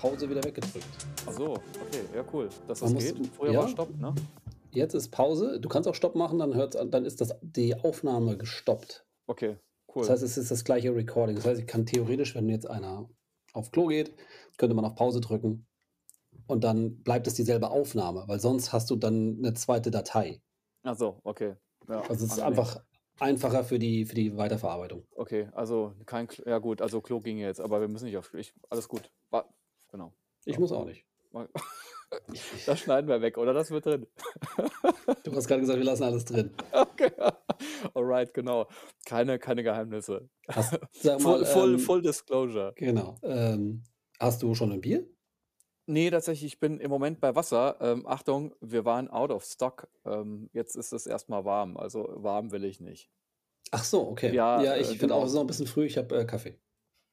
Pause wieder weggedrückt. Ach so, okay, ja cool, dass das geht. Früher war ja, Stopp, ne? jetzt ist Pause. Du kannst auch Stopp machen, dann hört's an, dann ist das die Aufnahme gestoppt. Okay, Das cool. heißt, es ist das gleiche Recording. Das heißt, ich kann theoretisch, wenn jetzt einer auf Klo geht, könnte man auf Pause drücken und dann bleibt es dieselbe Aufnahme, weil sonst hast du dann eine zweite Datei. Ach so, okay. Ja, Also es ist einfach einfacher für die, für die Weiterverarbeitung. Okay, also kein, Klo- ja gut, also Klo ging jetzt, aber wir müssen nicht auf, ich, alles gut. Genau. Ich muss auch nicht. Mal- Das schneiden wir weg, oder? Das wird drin. Du hast gerade gesagt, wir lassen alles drin. Okay. Alright, genau. Keine, keine Geheimnisse. Hast, sag Full, mal, full, ähm, full Disclosure. genau. Ähm, hast du schon ein Bier? Nee, tatsächlich, ich bin im Moment bei Wasser. Ähm, Achtung, wir waren out of stock. Ähm, jetzt ist es erstmal warm. Also warm will ich nicht. Ach so, okay. Ja, Ja, äh, ich finde auch, genau. es ist noch ein bisschen früh. Ich habe äh, Kaffee.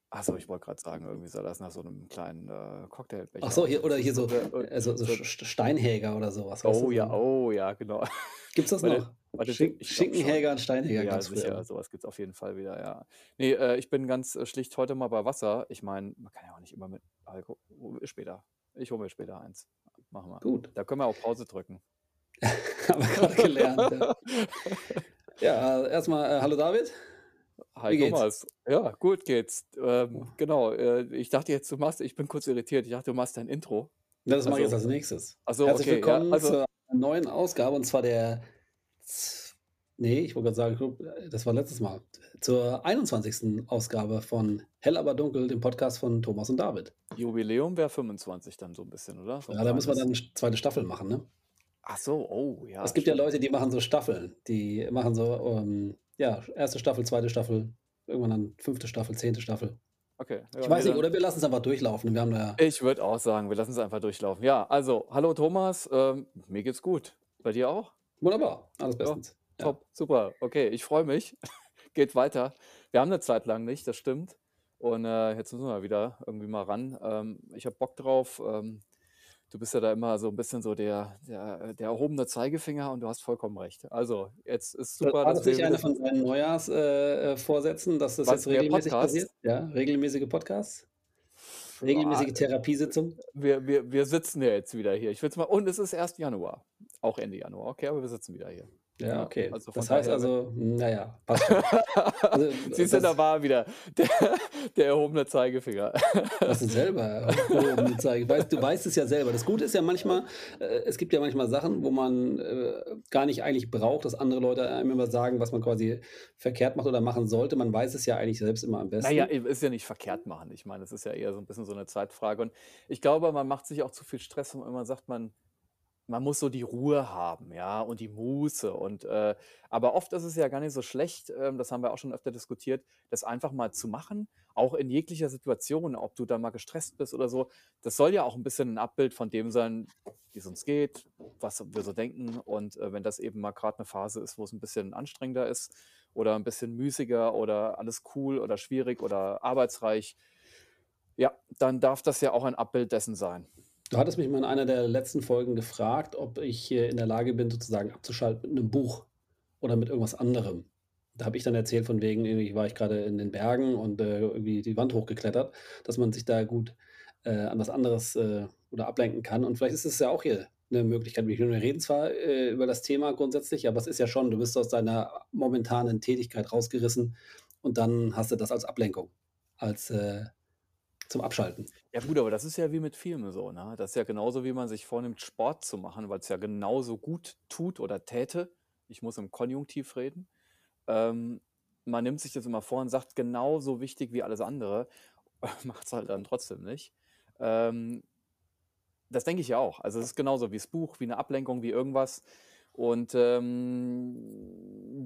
Achso, ich wollte gerade sagen, irgendwie sah das nach so einem kleinen äh, Cocktailbecher Ach so, aus. hier, oder hier so, äh, so, so so, St- Steinhäger oder sowas, oh du? ja, oh ja, genau. Gibt's das noch? warte, Schink. Schinkenhäger und Steinhäger Ja, ganz früher. sicher, sowas gibt es auf jeden Fall wieder, ja. Nee, äh, ich bin ganz äh, schlicht heute mal bei Wasser. Ich meine, man kann ja auch nicht immer mit Alkohol. Später. Ich hole mir später eins. Machen wir. Gut, Da können wir auch Pause drücken. haben wir gerade gelernt. Ja, ja erstmal, äh, hallo David, Hi wie geht's? Thomas. Ja, gut geht's. Ähm, genau. Äh, ich dachte jetzt, du machst, ich bin kurz irritiert. Ich dachte, du machst dein Intro. Ja, das mache ich jetzt Also, als nächstes. also Herzlich okay, ja, willkommen also, zur neuen Ausgabe und zwar der, z- nee, ich wollte gerade sagen, das war letztes Mal, zur 21. Ausgabe von Hell aber dunkel, dem Podcast von Thomas und David. Jubiläum wäre 25 dann so ein bisschen, oder? So ein Ja, da müssen wir kleines. dann eine zweite Staffel machen, ne? Ach so, oh, ja, Es gibt ja stimmt. Leute, die machen so Staffeln. Die machen so, ähm, ja, erste Staffel, zweite Staffel, irgendwann dann fünfte Staffel, zehnte Staffel. Okay, Ich ja, weiß nee, nicht, oder wir lassen es einfach durchlaufen. Wir haben da, Ich würde auch sagen, wir lassen es einfach durchlaufen. Ja, also, hallo Thomas, ähm, mir geht's gut. Bei dir auch? wunderbar, alles Ja, bestens. Ja. top, super. Okay, ich freue mich. Geht weiter. Wir haben eine Zeit lang nicht, das stimmt. Und äh, jetzt müssen wir wieder irgendwie mal ran. Ähm, ich habe Bock drauf. Ähm, du bist ja da immer so ein bisschen so der, der, der erhobene Zeigefinger und du hast vollkommen recht. Also, jetzt ist super, War das nicht einer von seinen Neujahrsvorsätzen, äh, äh, dass das Was, jetzt regelmäßig passiert? Ja, regelmäßige Podcasts, Ah, regelmäßige Therapiesitzung. wir, wir, wir sitzen ja jetzt wieder hier. Ich will mal, und es ist erst Januar. Auch Ende Januar. Okay, aber wir sitzen wieder hier. Ja, okay. also Das heißt also, naja, passt schon. Also, Siehst du, da das, war er wieder der, der erhobene Zeigefinger. das ist selber erhobene Zeige. Weißt, du weißt es ja selber. Das Gute ist ja manchmal, äh, es gibt ja manchmal Sachen, wo man äh, gar nicht eigentlich braucht, dass andere Leute einem immer sagen, was man quasi verkehrt macht oder machen sollte. Man weiß es ja eigentlich selbst immer am Naja, besten. ist ja nicht verkehrt machen. Ich meine, es ist ja eher so ein bisschen so eine Zeitfrage. Und ich glaube, man macht sich auch zu viel Stress, wenn man sagt, man, man muss so die Ruhe haben, ja, und die Muße. Und äh, aber oft ist es ja gar nicht so schlecht, ähm, das haben wir auch schon öfter diskutiert, das einfach mal zu machen, auch in jeglicher Situation, ob du da mal gestresst bist oder so. Das soll ja auch ein bisschen ein Abbild von dem sein, wie es uns geht, was wir so denken. Und äh, wenn das eben mal gerade eine Phase ist, wo es ein bisschen anstrengender ist oder ein bisschen müßiger oder alles cool oder schwierig oder arbeitsreich, ja, dann darf das ja auch ein Abbild dessen sein. Du hattest mich mal in einer der letzten Folgen gefragt, ob ich in der Lage bin, sozusagen abzuschalten mit einem Buch oder mit irgendwas anderem. Da habe ich dann erzählt, von wegen, irgendwie war ich gerade in den Bergen und äh, irgendwie die Wand hochgeklettert, dass man sich da gut äh, an was anderes äh, oder ablenken kann. Und vielleicht ist es ja auch hier eine Möglichkeit. Wir reden zwar äh, über das Thema grundsätzlich, aber es ist ja schon, du bist aus deiner momentanen Tätigkeit rausgerissen und dann hast du das als Ablenkung, als äh, zum Abschalten. Ja gut, aber das ist ja wie mit Filmen so, ne? Das ist ja genauso, wie man sich vornimmt, Sport zu machen, weil es ja genauso gut tut oder täte. Ich muss im Konjunktiv reden. Ähm, man nimmt sich das immer vor und sagt, genauso wichtig wie alles andere, macht es halt dann trotzdem nicht. Ähm, das denke ich ja auch. Also es ist genauso wie das Buch, wie eine Ablenkung, wie irgendwas. Und ähm,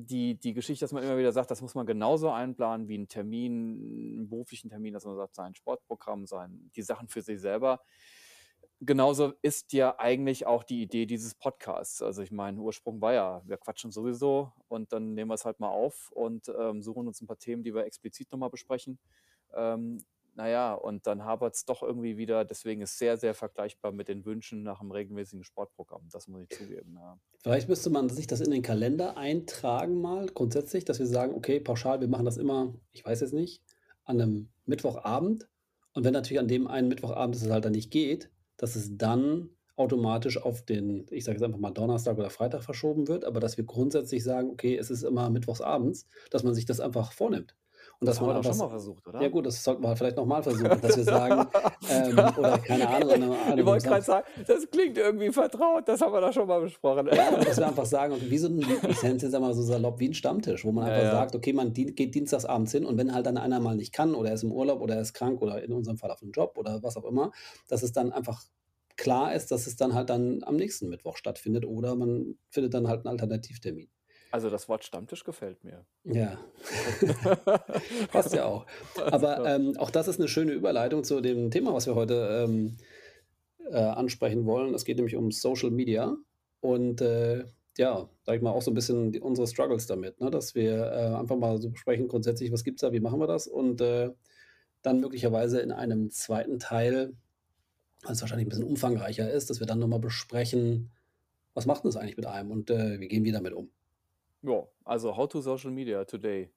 die, die Geschichte, dass man immer wieder sagt, das muss man genauso einplanen wie einen Termin, einen beruflichen Termin, dass man sagt, sein Sportprogramm, sein, die Sachen für sich selber. Genauso ist ja eigentlich auch die Idee dieses Podcasts. Also ich meine, Ursprung war ja, wir quatschen sowieso und dann nehmen wir es halt mal auf und ähm, suchen uns ein paar Themen, die wir explizit nochmal besprechen. Ähm, naja, und dann hapert es doch irgendwie wieder. Deswegen ist sehr, sehr vergleichbar mit den Wünschen nach einem regelmäßigen Sportprogramm. Das muss ich zugeben. Ja. Vielleicht müsste man sich das in den Kalender eintragen mal, grundsätzlich, dass wir sagen, okay, pauschal, wir machen das immer, ich weiß jetzt nicht, an einem Mittwochabend Und wenn natürlich an dem einen Mittwochabend es halt dann nicht geht, dass es dann automatisch auf den, ich sage jetzt einfach mal Donnerstag oder Freitag verschoben wird, aber dass wir grundsätzlich sagen: „Okay, es ist immer mittwochsabends“, dass man sich das einfach vornimmt. Und Das haben wir doch schon mal versucht, ja oder? gut, das sollten wir vielleicht noch mal versuchen, dass wir sagen, ähm oder keine Ahnung, 'nem an Ich wollte Samst sagen, das klingt irgendwie vertraut, das haben wir doch schon mal besprochen. Ja, dass wir einfach sagen, okay, wie so 'n ich nenne es jetzt einmal so salopp, wie 'n Stammtisch, wo man Ja, einfach ja. sagt, okay, man dien geht dienstagsabends hin und wenn halt dann einer mal nicht kann oder er ist im Urlaub oder er ist krank oder in unserem Fall auf'm Job oder was auch immer, dass es dann einfach klar ist, dass es dann halt dann am nächsten Mittwoch stattfindet oder man findet dann halt 'n Alternativtermin. Also, das Wort Stammtisch gefällt mir. Ja. Passt ja auch. Aber, ähm, auch das ist 'ne schöne Überleitung zu dem Thema, was wir heute, ähm, äh, ansprechen wollen. Es geht nämlich um Social Media und, äh, ja, sage ich mal, auch so 'n bisschen die unsere Struggles damit, ne, dass wir, äh, einfach mal so besprechen grundsätzlich, was gibt's da, wie machen wir das? Und, äh, dann möglicherweise in einem 2. Teil, was wahrscheinlich 'n bisschen umfangreicher ist, dass wir dann noch mal besprechen, was macht das eigentlich mit einem und, äh, wie gehen wir damit um? Ja, also how to Social Media today.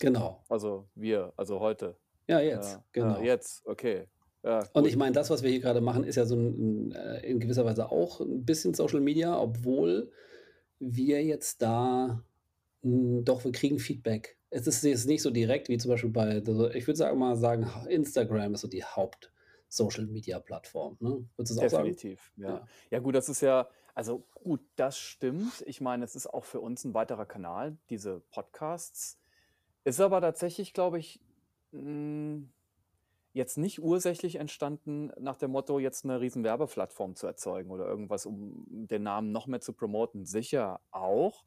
Genau. Also wir, also heute. Ja, jetzt, Ja, ja, genau. jetzt, okay. Ja, Und ich meine, das, was wir hier grade machen, ist ja so 'n 'n äh, in gewisser Weise auch 'n bisschen Social Media, obwohl wir jetzt da hm, doch, wir kriegen Feedback. Es ist jetzt nicht so direkt wie zum Beispiel bei also, ich würde sagen mal sagen, Instagram ist so die Haupt-Social-Media-Plattform, ne? Würdest du's auch sagen? Definitiv, ja. Ja. Ja gut, das ist ja also gut, das stimmt. Ich meine, es ist auch für uns 'n weiterer Kanal, diese Podcasts. Ist aber tatsächlich, glaube ich, hm, jetzt nicht ursächlich entstanden nach dem Motto, jetzt 'ne riesen Werbeplattform zu erzeugen oder irgendwas, um den Namen noch mehr zu promoten. Sicher auch,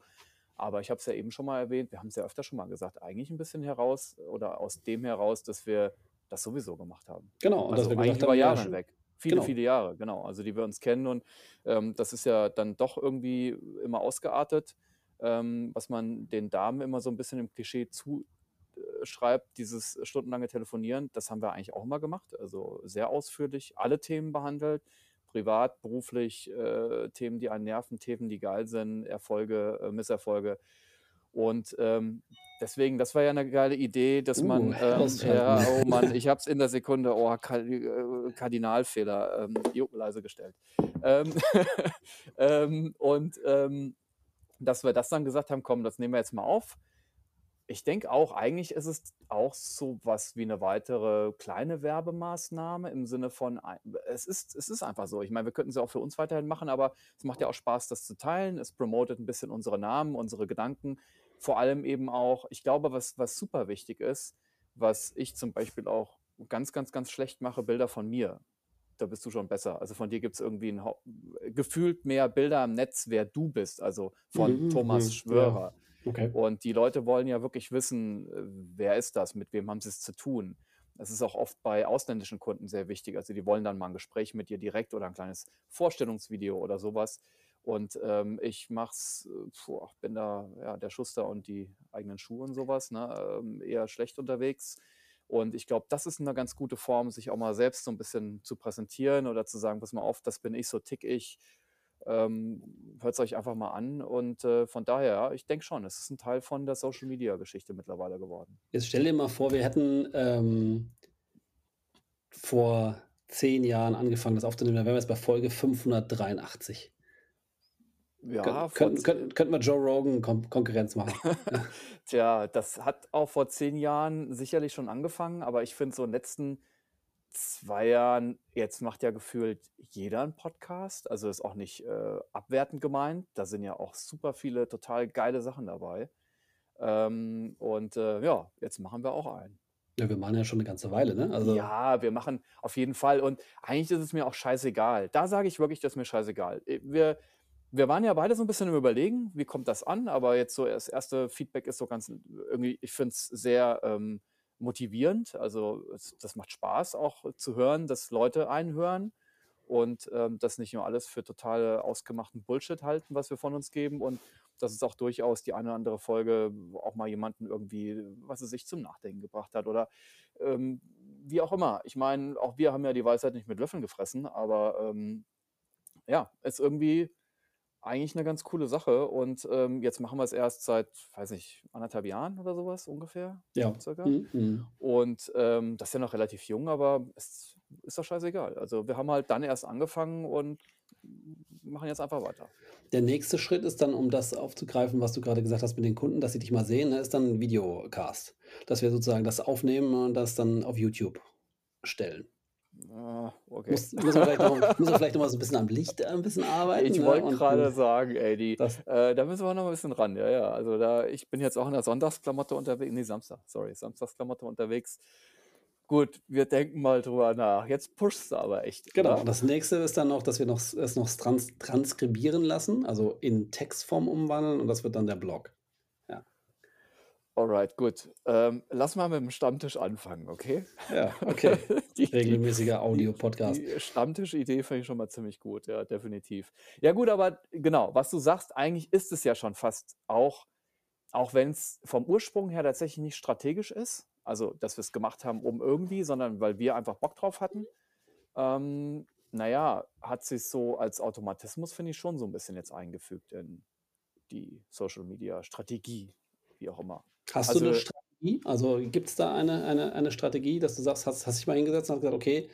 aber ich habe es ja eben schon mal erwähnt, wir haben's ja öfter schon mal gesagt, eigentlich 'n bisschen heraus oder aus dem heraus, dass wir das sowieso gemacht haben. Genau, und dass Also wir eigentlich über haben, ja Jahre hinweg. Viele, genau. viele Jahre, genau. Also, die wir uns kennen und, ähm, das ist ja dann doch irgendwie immer ausgeartet, ähm, was man den Damen immer so 'n bisschen im Klischee zu äh, dieses stundenlange Telefonieren. Das haben wir eigentlich auch immer gemacht, also sehr ausführlich alle Themen behandelt, privat, beruflich, äh, Themen, die einen nerven, Themen, die geil sind, Erfolge, äh, Misserfolge. Und, ähm, deswegen, das war ja 'ne geile Idee, dass Uh, man, ähm ausschalten. ja, oh Mann, ich habe es in der Sekunde, oh, Kardi äh, Kardinalfehler, ähm, leise gestellt. Ähm, ähm, und, ähm, dass wir das dann gesagt haben: „Komm, das nehmen wir jetzt mal auf.“ Ich denke auch, eigentlich ist es auch so was wie 'ne weitere kleine Werbemaßnahme im Sinne von es ist es ist einfach so. Ich meine, wir könnten sie auch für uns weiterhin machen, aber es macht ja auch Spaß, das zu teilen. Es promotet 'n bisschen unsere Namen, unsere Gedanken. Vor allem eben auch ich glaube, was was super wichtig ist, was ich zum Beispiel auch ganz, ganz, ganz schlecht mache, Bilder von mir. Da bist du schon besser. Also, von dir gibt's irgendwie 'n Hau gefühlt mehr Bilder im Netz, wer du bist, also von Mhm, Thomas mhm, ja, Schwörer. okay. Und die Leute wollen ja wirklich wissen, äh, wer ist das? Mit wem haben sie's zu tun? Das ist auch oft bei ausländischen Kunden sehr wichtig. Also, die wollen dann mal 'n Gespräch mit dir direkt oder 'n kleines Vorstellungsvideo oder so was. Und, ähm, ich mache es äh, boah, bin da, ja, der Schuster und die eigenen Schuhe und so was, ne, ähm, eher schlecht unterwegs. Und ich glaube, das ist 'ne ganz gute Form, sich auch mal selbst so 'n bisschen zu präsentieren oder zu sagen: „Pass mal auf, das bin ich, so ticke ich. Ähm, hört's euch einfach mal an.“ Und, äh, von daher, ich denke schon, es ist 'n Teil von der Social-Media-Geschichte mittlerweile geworden. Jetzt stell dir mal vor, wir hätten, ähm vor 10 Jahren angefangen, das aufzunehmen, dann wären wir jetzt bei Folge 583. Ja, vor könnten könnten könnten wir Joe Rogan Kon Konkurrenz machen, ja. Tja, das hat auch vor 10 Jahren sicherlich schon angefangen, aber ich finde so in den letzten 2 Jahren jetzt macht ja gefühlt jeder 'n Podcast. Also, ist auch nicht, äh, abwertend gemeint. Da sind ja auch super viele total geile Sachen dabei. Ähm, und, äh, ja, jetzt machen wir auch einen. Ja, wir machen ja schon 'ne ganze Weile, ne? Also Ja, wir machen auf jeden Fall und eigentlich ist es mir auch scheißegal. Da sage ich wirklich, das ist mir scheißegal. Äh, wir wir waren ja beide so 'n bisschen am Überlegen, wie kommt das an? Aber jetzt so das 1. Feedback ist so ganz irgendwie ich finde es sehr, ähm, motivierend. Also, es das macht Spaß auch zu hören, dass Leute einen hören und, ähm, das nicht nur alles für total ausgemachten Bullshit halten, was wir von uns geben und dass es auch durchaus die eine oder andere Folge auch mal jemanden irgendwie, was weiß ich, zum Nachdenken gebracht hat oder, ähm, wie auch immer. Ich meine, auch wir haben ja die Weisheit nicht mit Löffeln gefressen, aber, ähm, ja, ist irgendwie eigentlich eine ganz coole Sache und, ähm, jetzt machen wir es erst seit, weiß nicht, anderthalb Jahren oder sowas ungefähr, Ja. circa. Mhm, mhm. Und, ähm, das ist ja noch relativ jung, aber es ist doch scheißegal. Also, wir haben halt dann erst angefangen und machen jetzt einfach weiter. Der nächste Schritt ist dann, um das aufzugreifen, was du gerade gesagt hast mit den Kunden, dass sie dich mal sehen, ne, ist dann 'n Videocast. Dass wir sozusagen das aufnehmen und das dann auf YouTube stellen. Ah, okay. Muss müssen wir vielleicht noch müssen wir vielleicht noch mal so 'n bisschen am Licht ein bisschen arbeiten, Ich ne? wollte gerade dann sagen, ey, die äh, da müssen wir noch mal 'n bisschen ran. Ja, ja, also da ich bin jetzt auch in der Sonntagsklamotte unterwe ne, Samstag, sorry, Samstagsklamotte unterwegs. Gut, wir denken mal drüber nach. Jetzt pushst du aber echt, Genau. oder? Das Nächste ist dann noch, dass wir noch es noch trans transkribieren lassen, also in Textform umwandeln und das wird dann der Blog. Alright, gut. Ähm, lass mal mit'm Stammtisch anfangen, okay? Ja, okay. Die die Regelmäßiger die Audio-Podcast. die Stammtischidee finde ich schon mal ziemlich gut, ja, definitiv. Ja gut, aber genau, was du sagst, eigentlich ist es ja schon fast auch auch wenn's vom Ursprung her tatsächlich nicht strategisch ist, also, dass wir's gemacht haben, um irgendwie, sondern weil wir einfach Bock drauf hatten. Ähm, na ja, hat sich's so als Automatismus, finde ich, schon so 'n bisschen jetzt eingefügt in die Social-Media-Strategie, wie auch immer. Hast du 'ne Also Strategie? Also, gibt's da eine eine eine Strategie, dass du sagst hast hast dich mal hingesetzt und hast gesagt: „Okay,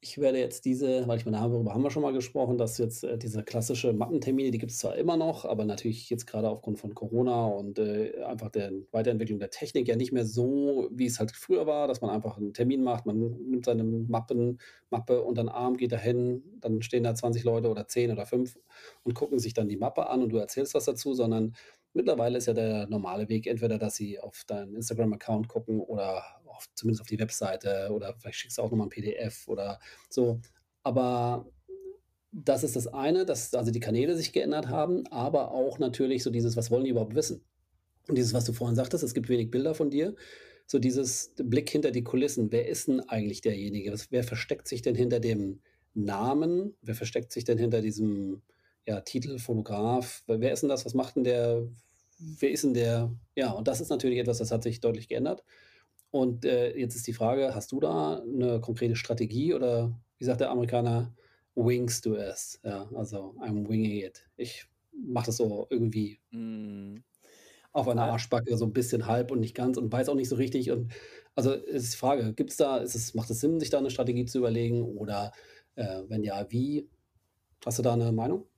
ich werde jetzt diese“ weil ich meine, darüber haben wir schon mal gesprochen, dass jetzt, äh, diese klassische Mappentermine, die gibt's zwar immer noch, aber natürlich jetzt grade aufgrund von Corona und, äh, einfach der Weiterentwicklung der Technik ja nicht mehr so, wie es halt früher war, dass man einfach 'n Termin macht. Man nimmt seine Mappen Mappe unter 'n Arm, geht dahin, dann stehen da 20 Leute oder 10 oder 5 und gucken sich dann die Mappe an und du erzählst was dazu, sondern mittlerweile ist ja der normale Weg entweder, dass sie auf deinen Instagram-Account gucken oder auf zumindest auf die Webseite oder vielleicht schickst du auch noch mal 'n PDF oder so. Aber das ist das eine, dass also die Kanäle sich geändert haben, aber auch natürlich so dieses: „Was wollen die überhaupt wissen?“ Und dieses, was du vorhin sagtest, es gibt wenig Bilder von dir. So dieses Blick hinter die Kulissen. Wer ist 'n eigentlich derjenige? Wer versteckt sich denn hinter dem Namen? Wer versteckt sich denn hinter diesem, ja, Titel Fotograf? Wer ist 'n das? Was macht 'n der? Wer ist 'n der? Ja, und das ist natürlich etwas, das hat sich deutlich geändert. Und, äh, jetzt ist die Frage, hast du da 'ne konkrete Strategie oder wie sagt der Amerikaner: „Wingst du es?“ Ja, also I'm winging it. Ich mache das so irgendwie Mhm. auf einer Arschbacke, so 'n bisschen halb und nicht ganz und weiß auch nicht so richtig und also, ist die Frage, gibt's da ist es macht es Sinn, sich da 'ne Strategie zu überlegen oder, äh, wenn ja, wie? Hast du da 'ne Meinung?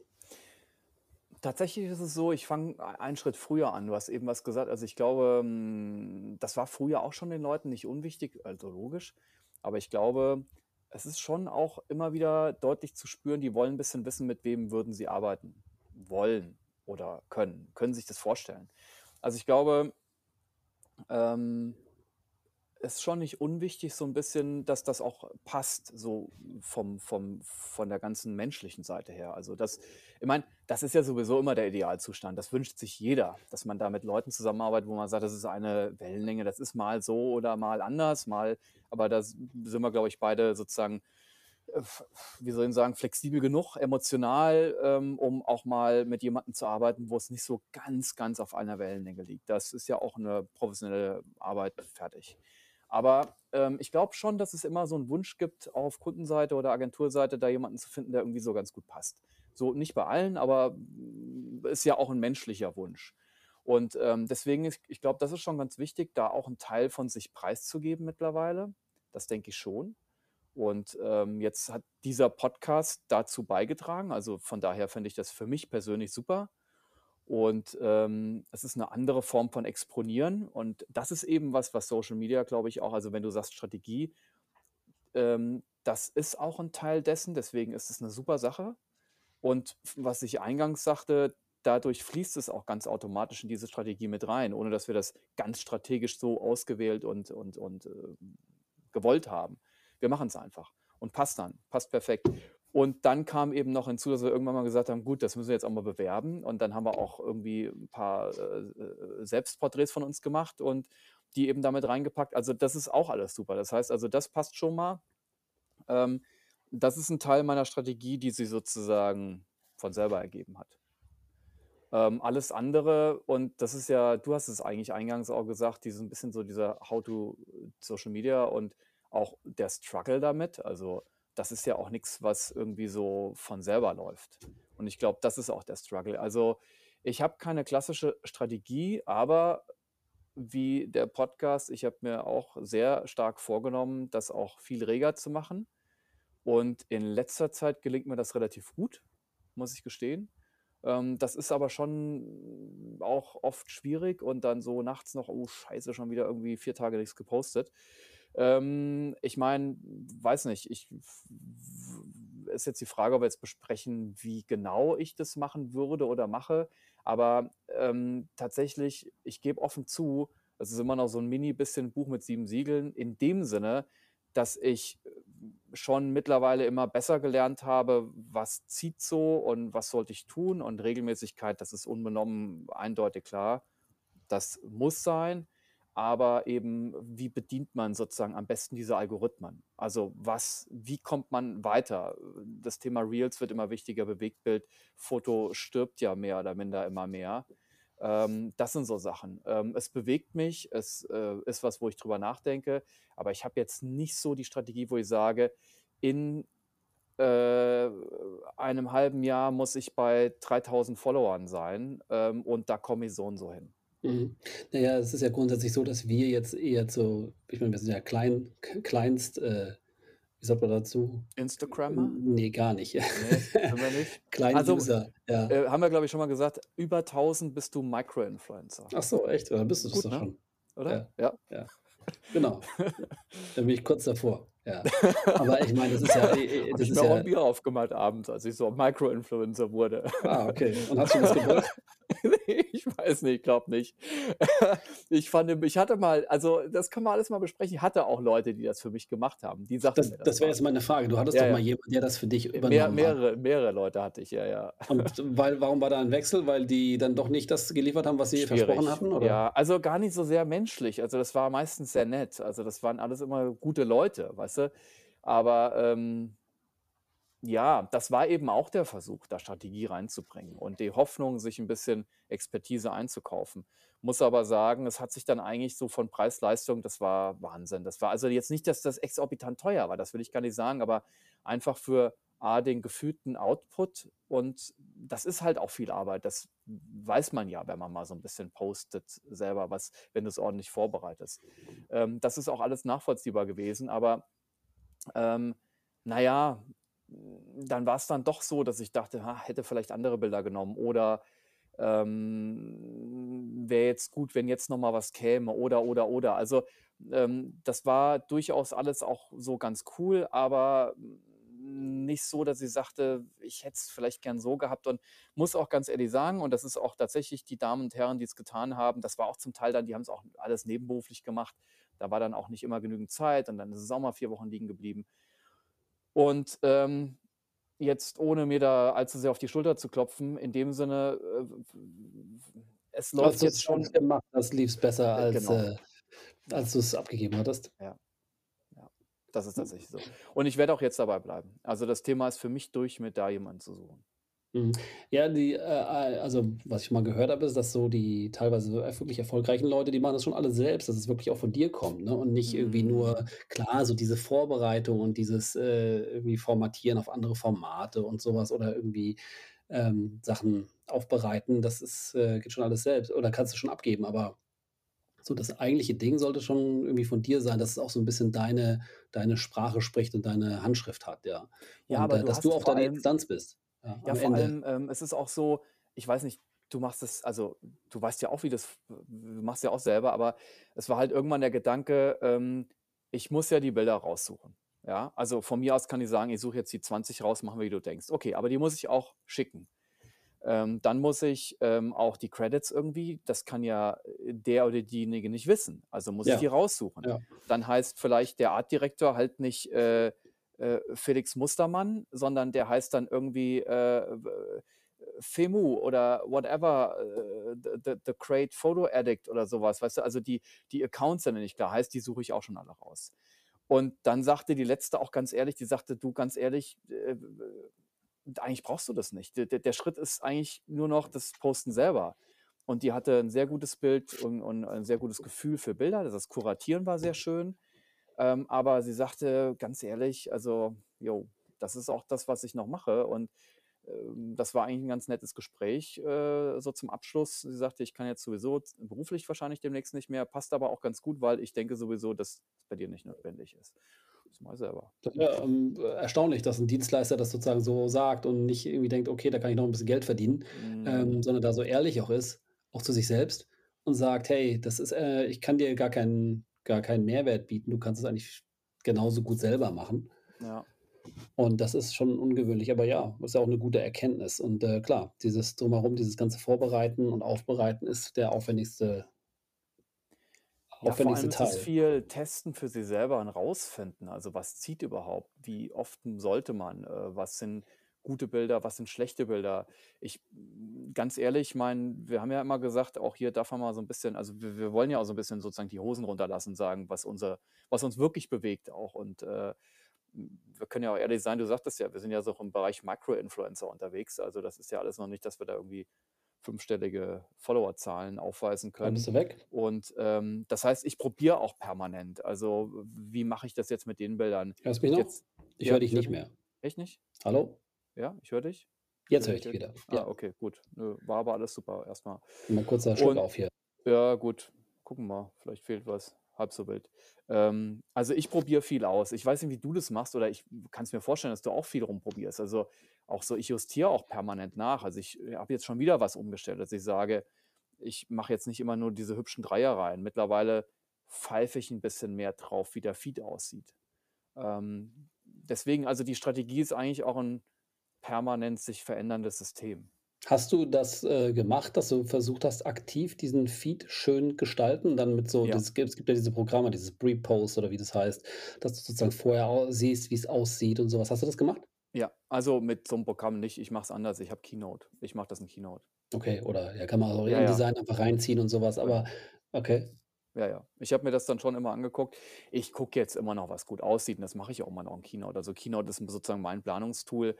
Tatsächlich ist es so, ich fange ei einen Schritt früher an. Du hast eben was gesagt. Also, ich glaube, hm, das war früher auch schon den Leuten nicht unwichtig, also logisch. Aber ich glaube, es ist schon auch immer wieder deutlich zu spüren, die wollen 'n bisschen wissen, mit wem würden sie arbeiten wollen oder können, können sich das vorstellen. Also, ich glaube ähm, ist schon nicht unwichtig so 'n bisschen, dass das auch passt, so vom vom von der ganzen menschlichen Seite her. Also, das ich meine, das ist ja sowieso immer der Idealzustand. Das wünscht sich jeder, dass man da mit Leuten zusammenarbeitet, wo man sagt, das ist eine Wellenlänge. Das ist mal so oder mal anders, mal aber da sind wir, glaube ich, beide sozusagen, äh, wie soll ich sagen, flexibel genug, emotional, ähm, um auch mal mit jemandem zu arbeiten, wo es nicht so ganz, ganz auf einer Wellenlänge liegt. Das ist ja auch 'ne professionelle Arbeit, fertig. Aber, ähm, ich glaube schon, dass es immer so 'n Wunsch gibt, auf Kundenseite oder Agenturseite da jemanden zu finden, der irgendwie so ganz gut passt. So, nicht bei allen, aber, hm, ist ja auch 'n menschlicher Wunsch. Und, ähm, deswegen ist ich glaube, das ist schon ganz wichtig, da auch 'n Teil von sich preiszugeben mittlerweile. Das denke ich schon. Und, ähm, jetzt hat dieser Podcast dazu beigetragen. Also, von daher finde ich das für mich persönlich super. Und, ähm, es ist 'ne andere Form von Exponieren und das ist eben was, was Social Media, glaube ich, auch also, wenn du sagst Strategie, ähm, das ist auch 'n Teil dessen, deswegen ist es 'ne super Sache. Und was ich eingangs sagte, dadurch fließt es auch ganz automatisch in diese Strategie mit rein, ohne dass wir das ganz strategisch so ausgewählt und und und, ähm, gewollt haben. Wir machen's einfach und passt dann, passt perfekt. Und dann kam eben noch hinzu, dass wir irgendwann mal gesagt haben: „Gut, das müssen wir jetzt auch mal bewerben.“ Und dann haben wir auch irgendwie 'n paar, äh, Selbstporträts von uns gemacht und die eben da mit reingepackt. Also, das ist auch alles super. Das heißt also, das passt schon mal. Ähm, das ist 'n Teil meiner Strategie, die sich sozusagen von selber ergeben hat. Ähm, alles andere und das ist ja du hast es eigentlich eingangs auch gesagt, dieses 'n bisschen so dieser How to Social Media und auch der Struggle damit. Also, das ist ja auch nix, was irgendwie so von selber läuft. Und ich glaube, das ist auch der Struggle. Also ich habe keine klassische Strategie, aber wie der Podcast, ich habe mir auch sehr stark vorgenommen, das auch viel reger zu machen. Und in letzter Zeit gelingt mir das relativ gut, muss ich gestehen. Ähm, das ist aber schon auch oft schwierig und dann so nachts noch, oh Scheiße, schon wieder irgendwie vier Tage nichts gepostet. Ähm, ich meine, weiß nicht, ich ist jetzt die Frage, ob wir jetzt besprechen, wie genau ich das machen würde oder mache. Aber ähm, tatsächlich, ich gebe offen zu, es ist immer noch so ein mini bisschen Buch mit sieben Siegeln, in dem Sinne, dass ich äh, schon mittlerweile immer besser gelernt habe, was zieht so und was sollte ich tun und Regelmäßigkeit, das ist unbenommen eindeutig klar. Das muss sein aber eben, wie bedient man sozusagen am besten diese Algorithmen? Also was, wie kommt man weiter? Das Thema Reels wird immer wichtiger, Bewegtbild, Foto stirbt ja mehr oder minder immer mehr. Ähm, das sind so Sachen. Ähm, es bewegt mich, es äh, ist was, wo ich drüber nachdenke, aber ich habe jetzt nicht so die Strategie, wo ich sage, in äh, einem halben Jahr muss ich bei 3000 Followern sein ähm, und da komme ich so und so hin. Mhm. Na ja, es ist ja grundsätzlich so, dass wir jetzt eher so ich meine, wir sind ja klein kleinst äh, wie sagt man dazu? Instagrammer? Ne, gar nicht. Ne, sind wir nicht. Also, Klein-User, ja. äh, haben wir, glaube ich, schon mal gesagt, über 1000 bist du Micro-Influencer. Ach so, echt? Dann bist du das Gut, doch ne? schon. Oder? Ja, Ja. ja. Genau. Da bin ich kurz davor, ja. Aber ich meine, das ist ja äh, äh, Habe das ich ist mir auch ein ja Bier aufgemacht abends, als ich so Micro-Influencer wurde. Ah, okay. Und hast du was gewollt? Ne, ich weiß nicht, glaube nicht. Ich fand ich hatte mal also, das können wir alles mal besprechen. Ich hatte auch Leute, die das für mich gemacht haben. Die sagten Das das das wäre jetzt meine Frage. Du hattest Ja, doch ja. mal jemanden, der das für dich Mehr übernommen hat. mehrere mehrere Leute hatte ich, ja, ja. Und weil warum war da ein Wechsel? Weil die dann doch nicht das geliefert haben, was sie versprochen Schwierig. hatten, oder? Ja, also gar nicht so sehr menschlich. Also, das war meistens sehr nett. Also, das waren alles immer gute Leute, weißt du? Aber, ähm ja, das war eben auch der Versuch, da Strategie reinzubringen und die Hoffnung, sich ein bisschen Expertise einzukaufen. Muss aber sagen, es hat sich dann eigentlich so von Preis-Leistung das war Wahnsinn. Das war also jetzt nicht, dass das exorbitant teuer war, das will ich gar nicht sagen, aber einfach für A, den gefühlten Output und das ist halt auch viel Arbeit. Das weiß man ja, wenn man mal so ein bisschen postet selber, was wenn du's ordentlich vorbereitest. Ähm, das ist auch alles nachvollziehbar gewesen, aber, ähm, na ja, dann war's dann doch so, dass ich dachte: „Ha, hätte vielleicht andere Bilder genommen“ oder, ähm, „wäre jetzt gut, wenn jetzt noch mal was käme“ oder, oder, oder. Also, ähm, das war durchaus alles auch so ganz cool, aber nicht so, dass ich sagte, ich hätte es vielleicht gern so gehabt und muss auch ganz ehrlich sagen, und das ist auch tatsächlich die Damen und Herren, die es getan haben, das war auch zum Teil dann die haben es auch alles nebenberuflich gemacht. Da war dann auch nicht immer genügend Zeit und dann ist es auch mal 4 Wochen liegen geblieben. Und, ähm, jetzt ohne mir da allzu sehr auf die Schulter zu klopfen, in dem Sinne, äh, es läuft du's jetzt schon gemacht hast, lief's besser, Äh, als genau. äh, als du's abgegeben hattest. Ja. Ja, das ist tatsächlich so. Und ich werde auch jetzt dabei bleiben. Also, das Thema ist für mich durch, mir da jemanden zu suchen. Mhm. Ja, die, äh, äh, also, was ich mal gehört habe, ist, dass so die teilweise wirklich erfolgreichen Leute, die machen das schon alle selbst, dass es wirklich auch von dir kommt, ne? Und nicht irgendwie nur Mhm. klar, so diese Vorbereitung und dieses, äh, irgendwie Formatieren auf andere Formate und so was oder irgendwie, ähm, Sachen aufbereiten, das ist äh, geht schon alles selbst oder kannst du schon abgeben, aber so das eigentliche Ding sollte schon irgendwie von dir sein, dass es auch so 'n bisschen deine deine Sprache spricht und deine Handschrift hat, ja. Ja, Und, aber äh, du dass du hast auch vor allem Instanz bist, ja, ja, vor Ende. allem, ähm, es ist auch so ich weiß nicht, du machst es also, du weißt ja auch, wie das du machst ja auch selber, aber es war halt irgendwann der Gedanke, ähm, ich muss ja die Bilder raussuchen, ja? Also, von mir aus kann ich sagen: „Ich suche jetzt die 20 raus, mach mal, wie du denkst.“ Okay, aber die muss ich auch schicken. Ähm, dann muss ich, ähm, auch die Credits irgendwie das kann ja, äh, der oder diejenige nicht wissen, also muss ich die Ja, raussuchen. ja. Dann heißt vielleicht der Artdirektor halt nicht, äh, äh, Felix Mustermann, sondern der heißt dann irgendwie, äh, Femu oder whatever, äh, the the Great Photo Addict oder so was, weißt du? Also, die die Accounts sind nicht klar, heißt, die suche ich auch schon alle raus. Und dann sagte die Letzte auch ganz ehrlich die sagte: „Du, ganz ehrlich, äh, eigentlich brauchst du das nicht. D d der Schritt ist eigentlich nur noch das Posten selber.“ Und die hatte 'n sehr gutes Bild und und ein sehr gutes Gefühl für Bilder. Das Kuratieren war sehr schön. Ähm, aber sie sagte: „Ganz ehrlich, also, jo, das ist auch das, was ich noch mache.“ Und ähm, das war eigentlich ein ganz nettes Gespräch, äh, so zum Abschluss. Sie sagte: „Ich kann jetzt sowieso beruflich wahrscheinlich demnächst nicht mehr, passt aber auch ganz gut, weil ich denke sowieso, dass es bei dir nicht notwendig ist.“ Das mache ich selber. Ja, ähm, erstaunlich, dass 'n Dienstleister das sozusagen so sagt und nicht irgendwie denkt: „Okay, da kann ich noch 'n bisschen Geld verdienen“, Mhm. ähm, sondern da so ehrlich auch ist, auch zu sich selbst und sagt: „Hey, das ist äh, ich kann dir gar keinen gar keinen Mehrwert bieten. Du kannst es eigentlich genauso gut selber machen.“ Ja. Und das ist schon ungewöhnlich, aber ja, ist ja auch 'ne gute Erkenntnis. Und, äh, klar, dieses Drumherum, dieses ganze Vorbereiten und Aufbereiten ist der aufwendigste Ja, vor aufwendigste allem ist es Teil. viel Testen für sich selber und rausfinden. Also, was zieht überhaupt? Wie oft sollte man? Äh, was sind gute Bilder, was sind schlechte Bilder? Ich hm, ganz ehrlich, meine, wir haben ja immer gesagt, auch hier darf man mal so 'n bisschen also, wir wir wollen ja auch so 'n bisschen sozusagen die Hosen runterlassen, sagen, was unser was uns wirklich bewegt auch. Und, äh, hm, wir können ja auch ehrlich sein, du sagtest ja, wir sind ja so im Bereich Micro-Influencer unterwegs. Also, das ist ja alles noch nicht, dass wir da irgendwie fünfstellige Followerzahlen aufweisen Ah, bist können. du weg? Und, ähm, das heißt, ich probiere auch permanent. Also, wie mache ich das jetzt mit den Bildern? Hörst mich noch? Jetzt Ich höre ja, dich höre nicht dich. mehr. Echt nicht? Hallo? Ja, ich höre dich. Ich Jetzt höre ich dich wieder. Ah, Ja. okay, gut. War aber alles super erst mal. Mal kurzer Schluck Und auf hier. ja, gut, gucken wir, vielleicht fehlt was, halb so wild. Ähm, also, ich probiere viel aus. Ich weiß nicht, wie du das machst oder ich kann's mir vorstellen, dass du auch viel rumprobierst. Also, auch so ich justiere auch permanent nach. Also, ich, äh, habe jetzt schon wieder was umgestellt, dass ich sage, ich mache jetzt nicht immer nur diese hübschen Dreierreihen. Mittlerweile pfeife ich 'n bisschen mehr drauf, wie der Feed aussieht. Ähm, deswegen also, die Strategie ist eigentlich auch 'n permanent sich veränderndes System. Hast du das, äh, gemacht, dass du versucht hast, aktiv diesen Feed schön gestalten, dann mit so Ja. das es gibt ja diese Programme, dieses Pre-Post oder wie das heißt, dass du sozusagen vorher siehst, wie's aussieht und so was. Hast du das gemacht? Ja, also, mit so 'nem Programm nicht. Ich mache es anders. Ich habe Keynote. Ich mache das in Keynote. Okay, oder ja, kann man auch Ja, in ja. InDesign einfach reinziehen und so was, aber okay. Ja, ja. Ich habe mir das dann schon immer angeguckt. Ich gucke jetzt immer noch, was gut aussieht und das mache ich auch immer noch in Keynote. Also, Keynote ist sozusagen mein Planungstool.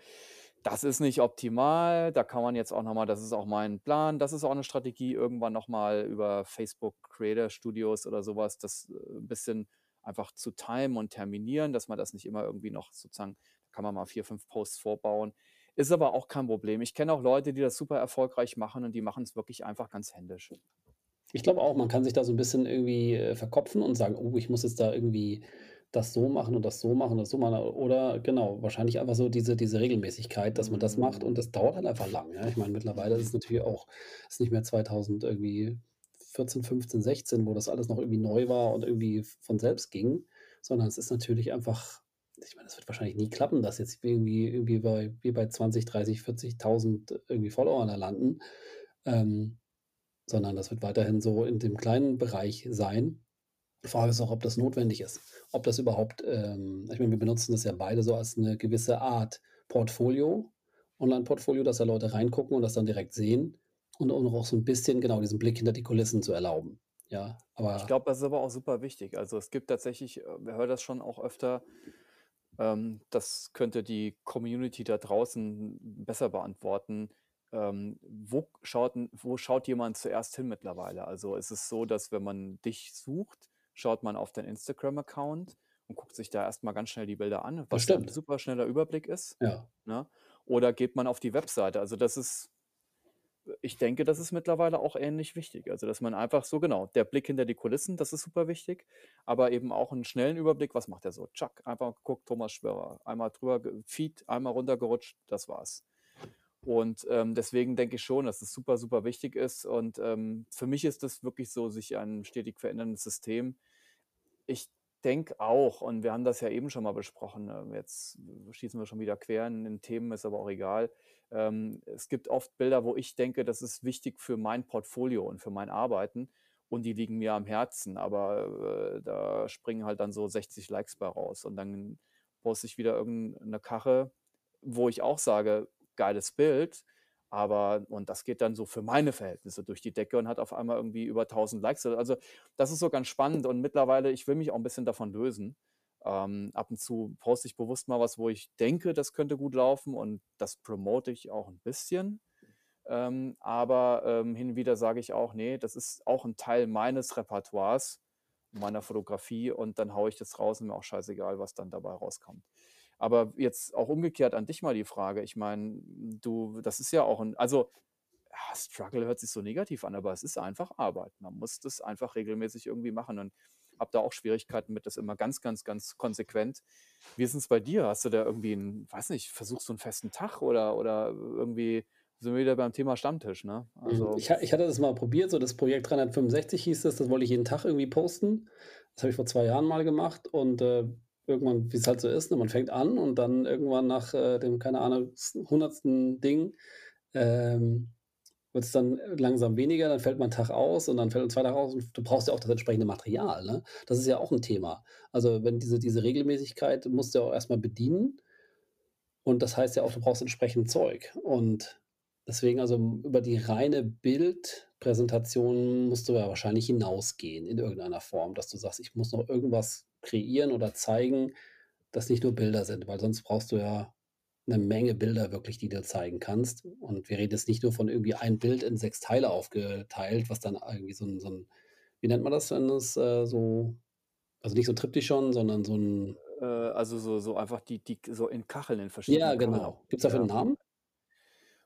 Das ist nicht optimal. Da kann man jetzt auch noch mal das ist auch mein Plan. Das ist auch 'ne Strategie, irgendwann noch mal über Facebook Creator Studios oder so was, das, äh, 'n bisschen einfach zu timen und terminieren, dass man das nicht immer irgendwie noch sozusagen kann man mal 4, 5 Posts vorbauen. Ist aber auch kein Problem. Ich kenne auch Leute, die das super erfolgreich machen und die machen's wirklich einfach ganz händisch. Ich glaube auch, man kann sich da so 'n bisschen irgendwie, äh, verkopfen und sagen: „Oh, ich muss jetzt da irgendwie das so machen und das so machen und das so machen.“ Oder genau, wahrscheinlich einfach so diese diese Regelmäßigkeit, dass man das macht und Mhm. das dauert halt einfach lang, ja? Ich meine, mittlerweile ist es natürlich auch ist nicht mehr 2000 irgendwie 14, 15, 16, wo das alles noch irgendwie neu war und irgendwie von selbst ging, sondern es ist natürlich einfach ich meine, das wird wahrscheinlich nie klappen, dass jetzt irgendwie irgendwie bei wir bei 20, 30, 40.000 irgendwie Followern da landen, ähm, sondern das wird weiterhin so in dem kleinen Bereich sein. Die Frage ist auch, ob das notwendig ist. Ob das überhaupt, ähm ich meine, wir benutzen das ja beide so als 'ne gewisse Art Portfolio, Onlineportfolio, dass da Leute reingucken und das dann direkt sehen und und auch so 'n bisschen genau diesen Blick hinter die Kulissen zu erlauben, ja? Ich Aber glaube, das ist aber auch super wichtig. Also, es gibt tatsächlich äh, man hört das schon auch öfter, ähm, das könnte die Community da draußen besser beantworten. Ähm, wo schaut wo schaut jemand zuerst hin mittlerweile? Also, ist es so, dass wenn man dich sucht, schaut man auf deinen Instagram-Account und guckt sich da erst mal ganz schnell die Bilder an, Das was ja 'n stimmt. super schneller Überblick ist, Ja. ne? Oder geht man auf die Webseite? Also, das ist ich denke, das ist mittlerweile auch ähnlich wichtig. Also, dass man einfach so genau, der Blick hinter die Kulissen, das ist super wichtig, aber eben auch 'n schnellen Überblick, was macht der so? Tschak, einfach geguckt, Thomas Schwörer, einmal drüber Feed, einmal runtergerutscht, das war's. Und, ähm, deswegen denke ich schon, dass es super, super wichtig ist und, ähm, für mich ist das wirklich so sich ein stetig veränderndes System. Ich denke auch und wir haben das ja eben schon mal besprochen, ähm, jetzt schießen wir schon wieder quer in den Themen, ist aber auch egal. Ähm, es gibt oft Bilder, wo ich denke, das ist wichtig für mein Portfolio und für mein Arbeiten und die liegen mir am Herzen, aber, äh, da springen halt dann so 60 Likes bei raus und dann poste ich wieder irgend 'ne Karre, wo ich auch sage: „Geiles Bild“, aber und das geht dann so für meine Verhältnisse durch die Decke und hat auf einmal irgendwie über 1.000 Likes. Also, das ist so ganz spannend und mittlerweile ich will mich auch 'n bisschen davon lösen. Ähm, ab und zu poste ich bewusst mal was, wo ich denke, das könnte gut laufen und das promote ich auch 'n bisschen. Ähm, aber, ähm, hin und wieder sage ich auch: „Ne, das ist auch 'n Teil meines Repertoires, meiner Fotografie und dann haue ich das raus und mir auch scheißegal, was dann dabei rauskommt.“ Aber jetzt auch umgekehrt an dich mal die Frage. Ich meine, du, das ist ja auch ein, also ja, Struggle hört sich so negativ an, aber es ist einfach Arbeit. Man muss das einfach regelmäßig irgendwie machen und habe da auch Schwierigkeiten mit, das immer ganz, ganz, ganz konsequent. Wie ist es bei dir? Hast du da irgendwie einen, weiß nicht, versuchst du einen festen Tag oder, oder irgendwie sind wir wieder beim Thema Stammtisch, ne? Mhm. Also, Ich, ich hatte das mal probiert, so das Projekt 365 hieß es, das wollte ich jeden Tag irgendwie posten. Das habe ich vor zwei Jahren mal gemacht und äh, irgendwann, wie es halt so ist, ne, man fängt an und dann irgendwann nach äh, dem, keine Ahnung, hundertsten Ding ähm, wird es dann langsam weniger, dann fällt mal ein Tag aus und dann fällt ein zweiter aus und du brauchst ja auch das entsprechende Material, ne? Das ist ja auch ein Thema. Also wenn diese, diese Regelmäßigkeit musst du ja auch erstmal bedienen und das heißt ja auch, du brauchst entsprechend Zeug. Und deswegen, also über die reine Bildpräsentation musst du ja wahrscheinlich hinausgehen in irgendeiner Form, dass du sagst, ich muss noch irgendwas kreieren oder zeigen, das nicht nur Bilder sind, weil sonst brauchst du ja eine Menge Bilder wirklich, die du zeigen kannst. Und wir reden jetzt nicht nur von irgendwie ein Bild in sechs Teile aufgeteilt, was dann irgendwie so ein, so ein wie nennt man das, wenn es äh, so, also nicht so Triptychon, sondern so ein, äh, also so, so einfach die, die so in Kacheln, in ja, verschiedenen Kacheln. genau. Gibt es dafür einen Ja. Namen?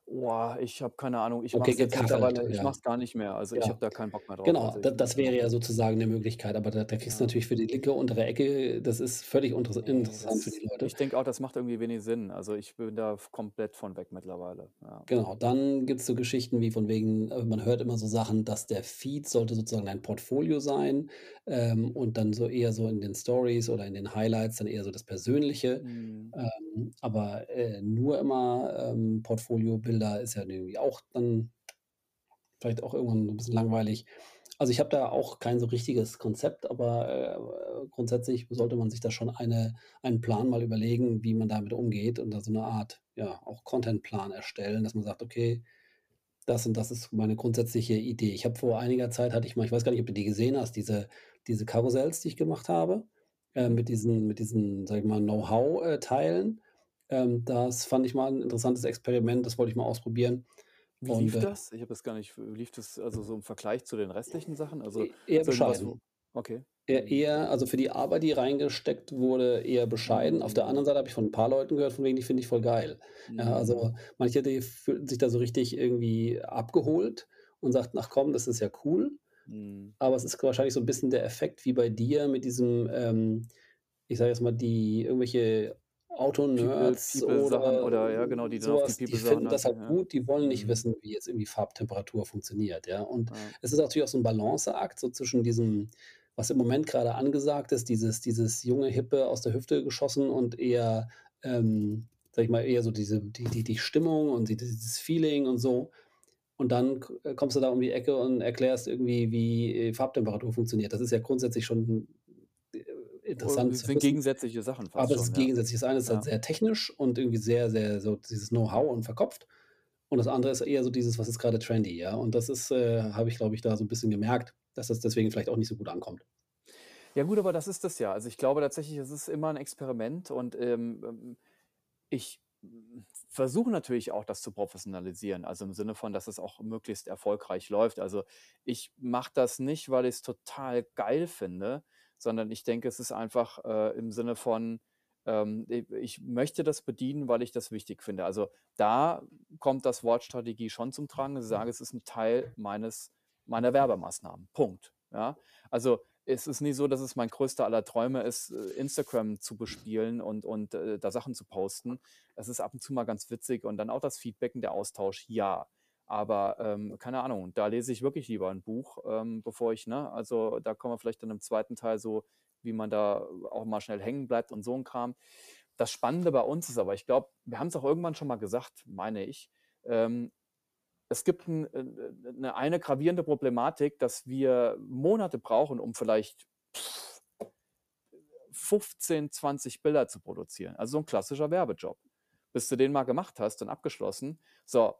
Boah, ich habe keine Ahnung. Ich Okay, mache es jetzt gekachelt, mittlerweile, ich ja. mache es gar nicht mehr. Also ich Ja. habe da keinen Bock mehr drauf. Genau, da, ich, das wäre ja sozusagen eine Möglichkeit, aber da, da kriegst du ja. natürlich für die linke untere Ecke, das ist völlig unter, interessant für das, die Leute. ich denke auch, das macht irgendwie wenig Sinn. Also ich bin da komplett von weg mittlerweile. Ja. Genau, dann gibt es so Geschichten wie von wegen, äh, man hört immer so Sachen, dass der Feed sollte sozusagen ein Portfolio sein ähm, und dann so eher so in den Stories oder in den Highlights dann eher so das Persönliche. Hm. Ähm, aber äh, nur immer ähm, Portfolio-Bilder ist ja irgendwie auch dann vielleicht auch irgendwann ein bisschen langweilig. Also ich habe da auch kein so richtiges Konzept, aber äh, grundsätzlich sollte man sich da schon eine, einen Plan mal überlegen, wie man damit umgeht und da so eine Art, ja, auch Contentplan erstellen, dass man sagt, okay, das und das ist meine grundsätzliche Idee. Ich habe vor einiger Zeit hatte ich mal, ich weiß gar nicht, ob du die gesehen hast, diese, diese Karussells, die ich gemacht habe, äh, mit diesen, mit diesen, sag ich mal, Know-how-Teilen. Ähm, das fand ich mal ein interessantes Experiment, das wollte ich mal ausprobieren. Wie Und lief äh, das? Ich habe das gar nicht. Lief das also so im Vergleich zu den restlichen Sachen? Also e- eher bescheiden. Okay. Eher, eher, also für die Arbeit, die reingesteckt wurde, eher bescheiden. Auf der anderen Seite habe ich von ein paar Leuten gehört, von wegen, die finde ich voll geil. Ja, Hm. also manche, die fühlten sich da so richtig irgendwie abgeholt und sagten, ach komm, das ist ja cool. Hm. Aber es ist wahrscheinlich so ein bisschen der Effekt wie bei dir mit diesem, ähm, ich sage jetzt mal, die irgendwelche People, Autonerds People-Sachen oder oder ja, genau, die dann auf die sowas, die finden das halt Ja. gut, die wollen nicht Hm. wissen, wie jetzt irgendwie Farbtemperatur funktioniert, ja. Und Ja. es ist natürlich auch so ein Balanceakt so zwischen diesem, was im Moment gerade angesagt ist, dieses dieses junge, hippe, aus der Hüfte geschossen und eher, ähm, sage ich mal, eher so diese die die die Stimmung und die dieses Feeling und so. Und dann äh, kommst du da um die Ecke und erklärst irgendwie, wie, äh, Farbtemperatur funktioniert. Das ist ja grundsätzlich schon, interessant das sind gegensätzliche Sachen Aber es schon, ist ja. gegensätzlich. Das eine ist halt sehr technisch und irgendwie sehr, sehr so dieses Know-how und verkopft. Und das andere ist eher so dieses, was ist gerade trendy, ja? Und das ist, äh, habe ich, glaube ich, da so ein bisschen gemerkt, dass das deswegen vielleicht auch nicht so gut ankommt. Ja gut, aber das ist das ja. Also ich glaube tatsächlich, es ist immer ein Experiment und ähm, ähm, ich versuche natürlich auch, das zu professionalisieren. Also im Sinne von, dass es auch möglichst erfolgreich läuft. Also ich mache das nicht, weil ich es total geil finde, sondern ich denke, es ist einfach äh, im Sinne von, ähm, ich möchte das bedienen, weil ich das wichtig finde. Also da kommt das Wort Strategie schon zum Tragen. Ich sage, es ist ein Teil meines, meiner Werbemaßnahmen. Punkt. Ja? Also es ist nie so, dass es mein größter aller Träume ist, äh, Instagram zu bespielen und, und äh, da Sachen zu posten. Es ist ab und zu mal ganz witzig und dann auch das Feedback und der Austausch, ja. Aber ähm, keine Ahnung, da lese ich wirklich lieber ein Buch, ähm, bevor ich, ne, also da kommen wir vielleicht dann im zweiten Teil so, wie man da auch mal schnell hängen bleibt und so ein Kram. Das Spannende bei uns ist aber, ich glaube, wir haben es auch irgendwann schon mal gesagt, meine ich, ähm, es gibt ein, äh, eine, eine gravierende Problematik, dass wir Monate brauchen, um vielleicht pff, 15, 20 Bilder zu produzieren. Also so ein klassischer Werbejob. Bis du den mal gemacht hast und abgeschlossen, so,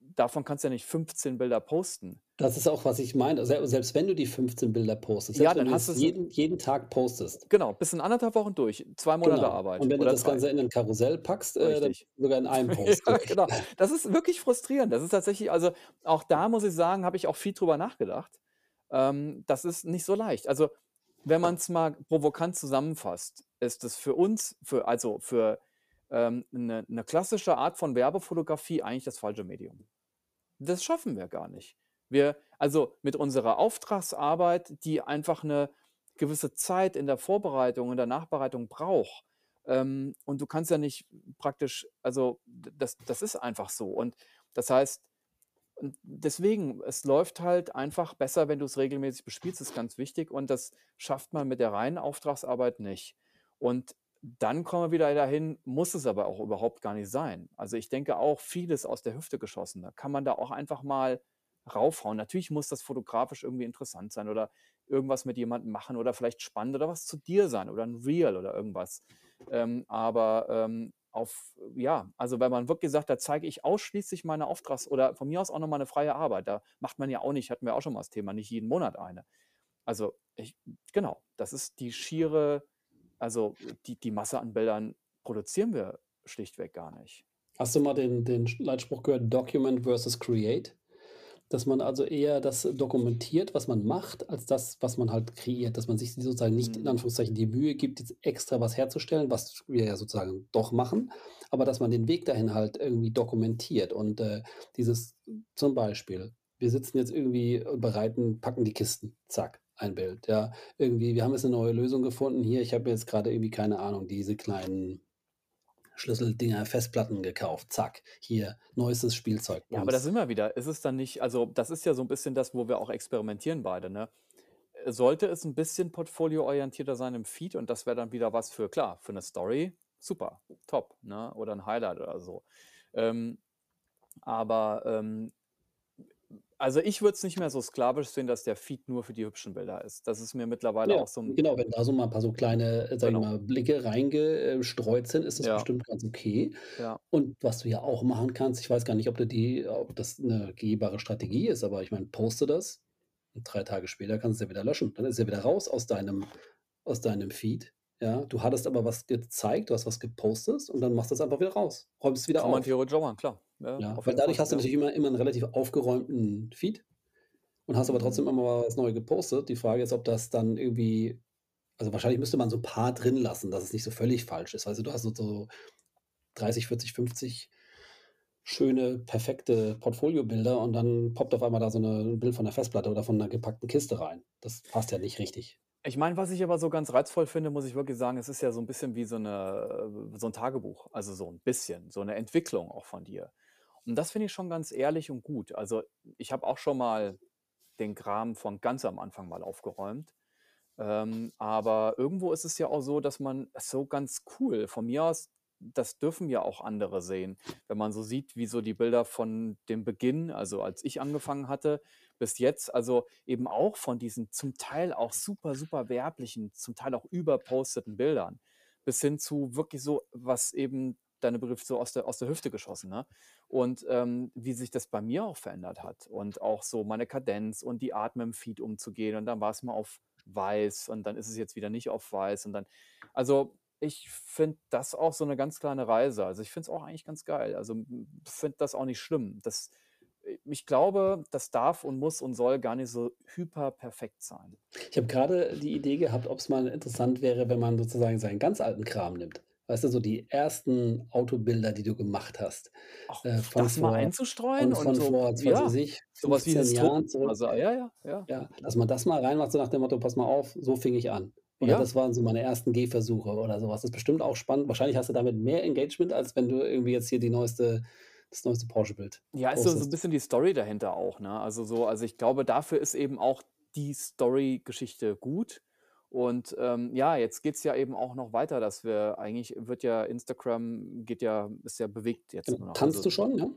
davon kannst du ja nicht 15 Bilder posten. Das ist auch, was ich meine. Se selbst wenn du die 15 Bilder postest, Ja, selbst wenn dann du hast es du es jeden jeden Tag postest. genau, bis in anderthalb Wochen durch. Zwei Monate Genau. Arbeit Und wenn du das drei. Ganze in ein Karussell packst, äh, dann sogar in einem Post Ja, genau. Das ist wirklich frustrierend. Das ist tatsächlich, also auch da muss ich sagen, habe ich auch viel drüber nachgedacht. Ähm, das ist nicht so leicht. Also, wenn man es mal provokant zusammenfasst, ist es für uns, für, also für ähm, 'ne 'ne klassische Art von Werbefotografie eigentlich das falsche Medium. Das schaffen wir gar nicht. Wir also, mit unserer Auftragsarbeit, die einfach 'ne gewisse Zeit in der Vorbereitung, in der Nachbereitung braucht, ähm, und du kannst ja nicht praktisch also, das das ist einfach so. Und das heißt und deswegen, es läuft halt einfach besser, wenn du's regelmäßig bespielst, ist ganz wichtig und das schafft man mit der reinen Auftragsarbeit nicht. Und dann kommen wir wieder dahin, muss es aber auch überhaupt gar nicht sein. Also, ich denke auch, vieles aus der Hüfte geschossen. Da kann man da auch einfach mal raufhauen. Natürlich muss das fotografisch irgendwie interessant sein oder irgendwas mit jemandem machen oder vielleicht spannend oder was zu dir sein oder 'n Reel oder irgendwas. Ähm, aber, ähm, auf ja, also, wenn man wirklich sagt: „Da zeige ich ausschließlich meine Auftrags“ oder von mir aus auch noch mal 'ne freie Arbeit. Da macht man ja auch nicht hatten wir auch schon mal das Thema, nicht jeden Monat eine. Also, ich genau, das ist die schiere also, die die Masse an Bildern produzieren wir schlichtweg gar nicht. Hast du mal den den Leitspruch gehört: „Document versus create“? Dass man also eher das dokumentiert, was man macht, als das, was man halt kreiert. Dass man sich sozusagen nicht in Mhm. Anführungszeichen die Mühe gibt, jetzt extra was herzustellen, was wir ja sozusagen doch machen, aber dass man den Weg dahin halt irgendwie dokumentiert und, äh, dieses zum Beispiel, wir sitzen jetzt irgendwie und bereiten packen die Kisten. Zack, ein Bild, ja. Irgendwie, wir haben jetzt 'ne neue Lösung gefunden. Hier, ich habe jetzt grade irgendwie, keine Ahnung, diese kleinen Schlüsseldinger, Festplatten gekauft. Zack, hier neuestes Spielzeug, Ja, aber da Bums. sind wir wieder. Ist es dann nicht also, das ist ja so 'n bisschen das, wo wir auch experimentieren beide, ne? Sollte es 'n bisschen portfolioorientierter sein im Feed und das wäre dann wieder was für klar, für 'ne Story, super, top, ne, oder 'n Highlight oder so. Ähm, aber, ähm, also, ich würde es nicht mehr so sklavisch sehen, dass der Feed nur für die hübschen Bilder ist. Das ist mir mittlerweile Ja, auch so 'n genau, wenn da so mal 'n paar so kleine, äh, ich Genau. mal, Blicke reinge äh, streut sind, ist das Ja. bestimmt ganz okay. Ja. Und was du ja auch machen kannst, ich weiß gar nicht, ob du die ob das 'ne gehbare Strategie ist, aber ich meine, poste das und 3 Tage später kannst du's ja wieder löschen. Dann ist ja wieder raus aus deinem aus deinem Feed, ja? Du hattest aber was gezeigt, du hast was gepostet und dann machst du's einfach wieder raus, räumst es wieder Kann man auf. theoretisch auch machen, klar. Ja, Ja, weil dadurch hast du natürlich immer immer 'n relativ aufgeräumten Feed und hast aber trotzdem immer mal was neu gepostet. Die Frage ist, ob das dann irgendwie also, wahrscheinlich müsste man so 'n paar drin lassen, dass es nicht so völlig falsch ist. Weißt du, hast so so 30, 40, 50 schöne, perfekte Portfoliobilder und dann poppt auf einmal da so 'ne 'n Bild von 'ner Festplatte oder von 'ner gepackten Kiste rein. Das passt ja nicht richtig. Ich meine, was ich aber so ganz reizvoll finde, muss ich wirklich sagen, es ist ja so 'n bisschen wie so 'ne so 'n Tagebuch, also, so 'n bisschen, so 'ne Entwicklung auch von dir. Und das finde ich schon ganz ehrlich und gut. Also, ich habe auch schon mal den Kram von ganz am Anfang mal aufgeräumt. Ähm, aber irgendwo ist es ja auch so, dass man so ganz cool von mir aus, das dürfen ja auch andere sehen. Wenn man so sieht, wie so die Bilder von dem Beginn, also, als ich angefangen hatte, bis jetzt, also, eben auch von diesen zum Teil auch super, super werblichen, zum Teil auch überposteten Bildern bis hin zu wirklich so, was eben deine Begriff so aus der aus der Hüfte geschossen, ne? Und, ähm, wie sich das bei mir auch verändert hat und auch so meine Kadenz und die Art, mit'm Feed umzugehen und dann war's mal auf weiß und dann ist es jetzt wieder nicht auf weiß und dann also, ich finde das auch so 'ne ganz kleine Reise. Also, ich finde es auch eigentlich ganz geil. Also, finde das auch nicht schlimm. Das äh, ich glaube, das darf und muss und soll gar nicht so hyperperfekt sein. Ich habe grade die Idee gehabt, ob's mal interessant wäre, wenn man sozusagen seinen ganz alten Kram nimmt. Weißt du, so die ersten Autobilder, die du gemacht hast, Ach, äh, von das mal vor einzustreuen von und so vor, was weiß ja, ich, so was wie 15 Historie Jahren zurück. also, ja, ja, ja. Ja, dass man das mal reinmacht, so nach dem Motto: „Pass mal auf, so fing ich an.“ Oder Ja. das waren so meine ersten Gehversuche oder so was. Das ist bestimmt auch spannend. Wahrscheinlich hast du damit mehr Engagement, als wenn du irgendwie jetzt hier die neueste das neueste Porsche-Bild Ja, ist so so 'n postest. bisschen die Story dahinter auch, ne? Also, so also, ich glaube, dafür ist eben auch die Story-Geschichte gut. Und, ähm, ja, jetzt geht's ja eben auch noch weiter, dass wir eigentlich wird ja Instagram geht ja ist ja bewegt jetzt Genau. nur noch. Tanzt Also du schon, ja?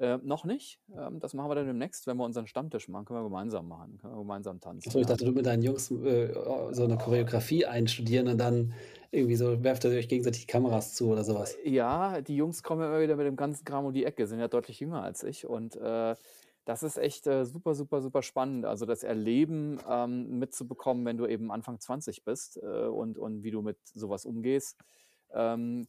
Äh, noch nicht. Ähm, das machen wir dann demnächst, wenn wir unseren Stammtisch machen, können wir gemeinsam machen. Können wir gemeinsam tanzen, so, ich dachte, du mit deinen Jungs, äh, so 'ne Choreografie einstudieren und dann irgendwie so werft ihr euch gegenseitig die Kameras zu oder so was. Äh, ja, die Jungs kommen ja immer wieder mit dem ganzen Kram um die Ecke, sind ja deutlich jünger als ich und, äh, das ist echt, äh, super, super, super spannend. Also, das Erleben, ähm, mitzubekommen, wenn du eben Anfang 20 bist, äh, und und wie du mit so was umgehst. Ähm,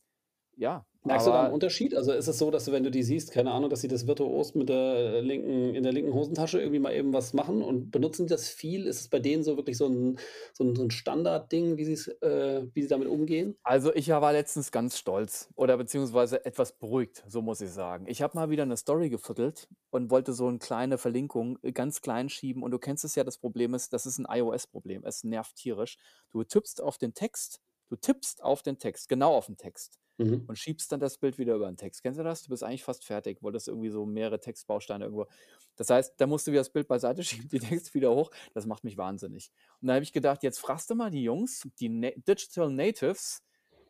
ja, Merkst du da 'n aber Unterschied? Also, ist es so, dass du, wenn du die siehst, keine Ahnung, dass sie das virtuos mit der linken in der linken Hosentasche irgendwie mal eben was machen und benutzen die das viel? Ist es bei denen so wirklich so 'n so 'n so 'n Standardding, wie äh, wie sie damit umgehen? Also, ich war letztens ganz stolz oder beziehungsweise etwas beruhigt, so muss ich sagen. Ich habe mal wieder 'ne Story gefuttelt und wollte so 'n kleine Verlinkung, äh, ganz klein schieben und du kennst es ja, das Problem ist, das ist 'n iOS-Problem. Es nervt tierisch. Du tippst auf den Text du tippst auf den Text, genau auf 'n Text Mhm. und schiebst dann das Bild wieder über 'n Text. Kennst du das? Du bist eigentlich fast fertig, wolltest irgendwie so mehrere Textbausteine irgendwo das heißt, da musst du wieder das Bild beiseite schieben, den Text wieder hoch. Das macht mich wahnsinnig. Und da habe ich gedacht: „Jetzt fragst du mal die Jungs, die Na Digital Natives,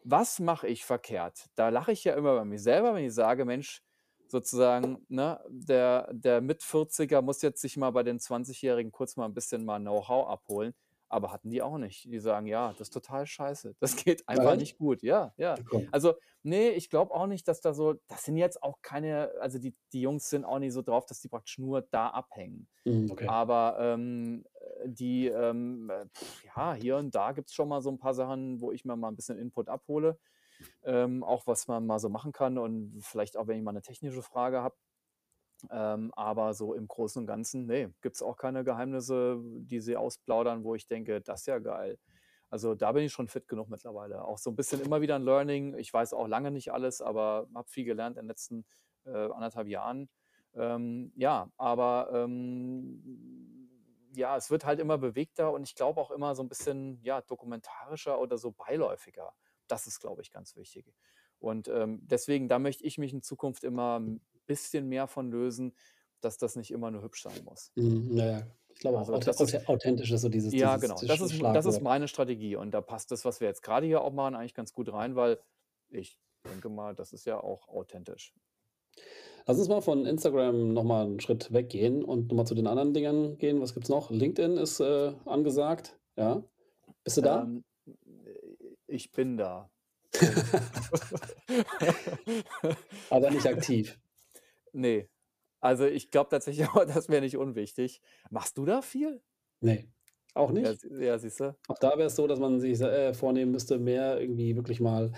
was mache ich verkehrt?“ Da lache ich ja immer über mich selber, wenn ich sage: „Mensch, sozusagen, ne, der der Mit-40er muss jetzt sich mal bei den Zwanzigjährigen kurz mal 'n bisschen mal Know-how abholen.“ Aber hatten die auch nicht. Die sagen: „Ja, das ist total scheiße. Das geht einfach Echt? nicht gut.“ Ja, ja. Also, ne, ich glaube auch nicht, dass da so das sind jetzt auch keine also, die die Jungs sind auch nicht so drauf, dass die praktisch nur da abhängen. Mhm, okay. Aber, ähm, äh, die, ähm, äh, ja, hier und da gibt's schon mal so 'n paar Sachen, wo ich mir mal 'n bisschen Input abhole, ähm, auch was man mal so machen kann und vielleicht auch, wenn ich mal 'ne technische Frage habe. Ähm, aber so im Großen und Ganzen, ne, gibt's auch keine Geheimnisse, die sie ausplaudern, wo ich denke: „Das ist ja geil.“ Also, da bin ich schon fit genug mittlerweile. Auch so 'n bisschen immer wieder 'n Learning. Ich weiß auch lange nicht alles, aber habe viel gelernt in den letzten, äh, 1 1/2 Jahren. Ähm, ja, aber, ähm, ja, es wird halt immer bewegter und ich glaube auch immer so 'n bisschen, ja, dokumentarischer oder so beiläufiger. Das ist, glaube ich, ganz wichtig. Und, ähm, deswegen, da möchte ich mich in Zukunft immer bisschen mehr von lösen, dass das nicht immer nur hübsch sein muss. Mhm, ja, ja. Ich glaube auch, Also, authe das ist authe authentisch ist so dieses ja, dieses genau. das ist das ist meine Strategie und da passt das, was wir jetzt grade hier auch machen, eigentlich ganz gut rein, weil ich denke mal, das ist ja auch authentisch. Lass uns mal von Instagram noch mal 'n Schritt weggehen und noch mal zu den anderen Dingern gehen. Was gibt's noch? LinkedIn ist, äh, angesagt, ja? Bist du da? Ähm, äh, ich bin da. Aber nicht aktiv. Ne. Also, ich glaube tatsächlich auch, das wäre nicht unwichtig. Machst du da viel? Ne, auch Ja, nicht? s ja, siehst du? Auch da wäre es so, dass man sich äh, vornehmen müsste, mehr irgendwie wirklich mal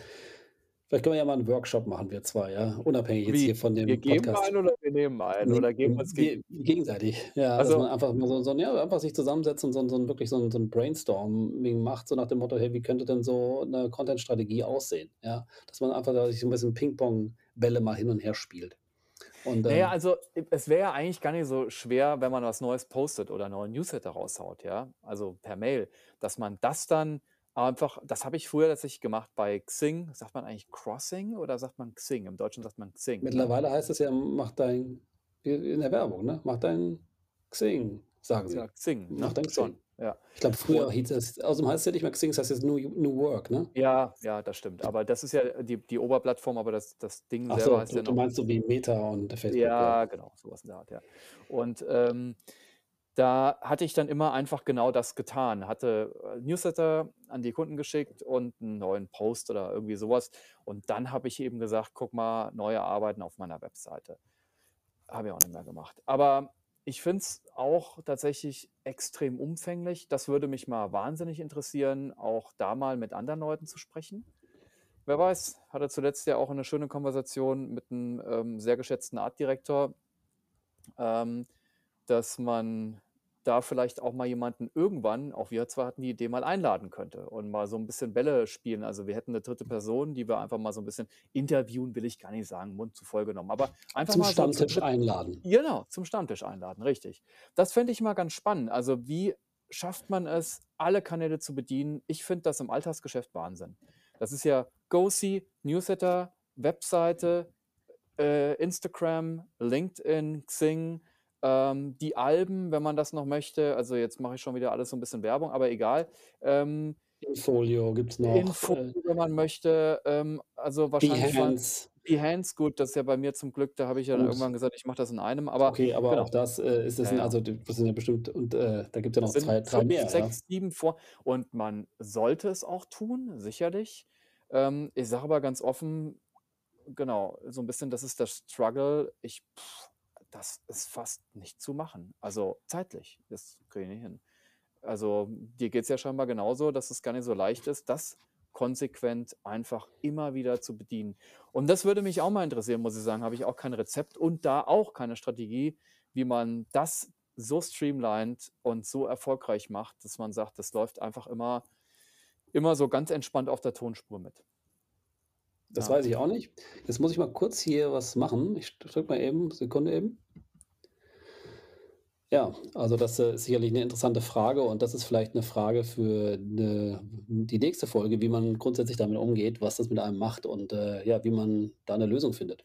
vielleicht können wir ja mal 'n Workshop machen, wir 2, ja, unabhängig jetzt Wie? hier von Wir dem geben Podcast. einen oder wir nehmen einen Ne, oder geben uns geg ge gegenseitig, ja, dass man Also einfach mal so so ja, einfach sich zusammensetzt und so so wirklich so 'n so 'n Brainstorming macht, so nach dem Motto: „Hey, wie könnte denn so 'ne Content-Strategie aussehen?“ Ja? Dass man einfach da sich so 'n bisschen Pingpong-Bälle mal hin und her spielt. Und, ja, ähm also, e es wäre ja eigentlich gar nicht so schwer, wenn man was Neues postet oder 'n neuen Newsletter raushaut, ja, also, per Mail, dass man das dann einfach das habe ich früher tatsächlich gemacht bei Xing. Sagt man eigentlich Crossing oder sagt man Xing? Im Deutschen sagt man Xing, ne? Mittlerweile heißt es ja: „Mach dein“ i in der Werbung, ne? „Mach dein Xing“, sagen Ja, sie. Xing, „Mach ne? dein Xing.“ Ja. Ich glaube, früher hieß es außerdem heißt es ja nicht mehr Xing, es heißt jetzt New New Work, ne? Ja, ja, das stimmt. Aber das ist ja die die Oberplattform, aber das das Ding Ach selber so, heißt du ja du noch meinst so wie Meta und Facebook, ja. Ja, genau, so was in der Art, ja. Und, ähm, da hatte ich dann immer einfach genau das getan, hatte, äh, Newsletter an die Kunden geschickt und 'n neuen Post oder irgendwie so was. Und dann habe ich eben gesagt: „Guck mal, neue Arbeiten auf meiner Webseite.“ Habe ich auch nicht mehr gemacht. Aber ich finde es auch tatsächlich extrem umfänglich. Das würde mich mal wahnsinnig interessieren, auch da mal mit anderen Leuten zu sprechen. Wer weiß, hatte zuletzt ja auch 'ne schöne Konversation mit 'nem, ähm, sehr geschätzten Artdirektor, ähm, dass man da vielleicht auch mal jemanden irgendwann auch wir 2 hatten die Idee, mal einladen könnte und mal so 'n bisschen Bälle spielen. Also, wir hätten 'ne 3. Person, die wir einfach mal so 'n bisschen interviewen will ich gar nicht sagen, Mund zu voll genommen, aber einfach Zum mal so Stammtisch dritt einladen. genau, zum Stammtisch einladen, richtig. Das fände ich mal ganz spannend. Also, wie schafft man es, alle Kanäle zu bedienen? Ich finde das im Alltagsgeschäft Wahnsinn. Das ist ja GoSee, Newsletter, Webseite, äh, Instagram, LinkedIn, Xing, ähm, die Alben, wenn man das noch möchte. Also, jetzt mache ich schon wieder alles so 'n bisschen Werbung, aber egal. Ähm InFolio gibt's noch, Infolio, wenn man möchte, ähm, also, wahrscheinlich Behance. Behance, gut, das ist ja bei mir zum Glück da habe ich ja dann irgendwann gesagt, ich mache das in einem, aber Okay, aber auch genau. das, äh, ist das Ja, ja. also, das sind ja bestimmt und, äh, da gibt's ja Das noch sind 2, 3 5, mehr, ja? 6, 7 vor und man sollte es auch tun, sicherlich. Ähm, ich sage aber ganz offen genau, so 'n bisschen, das ist der Struggle. Ich das ist fast nicht zu machen. Also, zeitlich, das kriege ich nicht hin. Also, dir geht's ja scheinbar genauso, dass es gar nicht so leicht ist, das konsequent einfach immer wieder zu bedienen. Und das würde mich auch mal interessieren, muss ich sagen. Habe ich auch kein Rezept und da auch keine Strategie, wie man das so streamlined und so erfolgreich macht, dass man sagt, das läuft einfach immer, immer so ganz entspannt auf der Tonspur mit. Das ja. weiß ich auch nicht. Jetzt muss ich mal kurz hier was machen. Ich drücke mal eben, Sekunde eben. Ja, also das äh, ist sicherlich eine interessante Frage und das ist vielleicht eine Frage für 'ne die nächste Folge, wie man grundsätzlich damit umgeht, was das mit einem macht und, äh, ja, wie man da eine Lösung findet.